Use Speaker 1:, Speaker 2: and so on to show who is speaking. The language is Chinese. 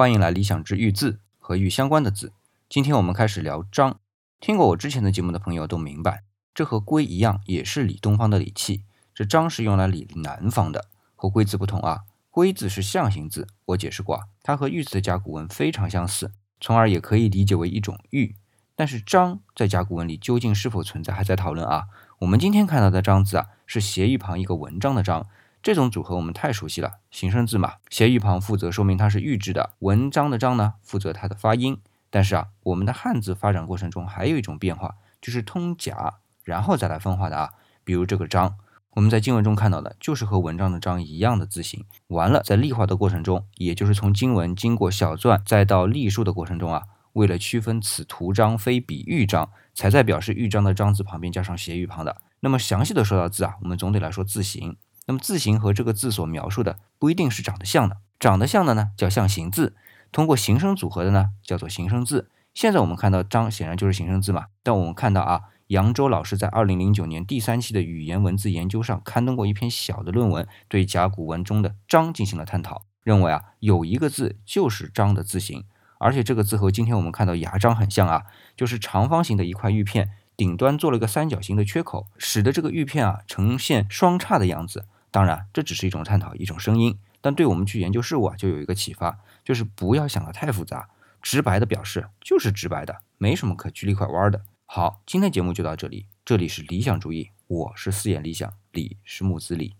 Speaker 1: 欢迎来理想之玉字和玉相关的字。今天我们开始聊章。听过我之前的节目的朋友都明白，这和龟一样，也是理东方的理器。这章是用来理南方的，和龟字不同啊。龟字是象形字，我解释过啊，它和玉字的甲骨文非常相似，从而也可以理解为一种玉。但是章在甲骨文里究竟是否存在，还在讨论啊。我们今天看到的章字啊，是斜玉旁一个文章的章。这种组合我们太熟悉了，形声字嘛，斜玉旁负责说明它是玉制的，文章的章呢负责它的发音。但是啊，我们的汉字发展过程中还有一种变化，就是通假然后再来分化的啊。比如这个章，我们在经文中看到的就是和文章的章一样的字形。完了，在隶化的过程中，也就是从经文经过小篆再到隶书的过程中啊，为了区分此图章非彼玉章，才在表示玉章的章字旁边加上斜玉旁的。那么详细的说到字啊，我们总得来说字形。那么字形和这个字所描述的不一定是长得像的，长得像的呢叫象形字，通过形声组合的呢叫做形声字。现在我们看到章显然就是形声字嘛，但我们看到啊，扬州老师在二零零九年第三期的语言文字研究上刊登过一篇小的论文，对甲骨文中的章进行了探讨，认为啊有一个字就是章的字形，而且这个字和今天我们看到牙章很像啊，就是长方形的一块玉片，顶端做了个三角形的缺口，使得这个玉片啊呈现双叉的样子。当然，这只是一种探讨，一种声音，但对我们去研究事物啊，就有一个启发，就是不要想的太复杂，直白的表示就是直白的，没什么可曲里拐弯的。好，今天节目就到这里，这里是理想主义，我是四眼理想，李是木子李。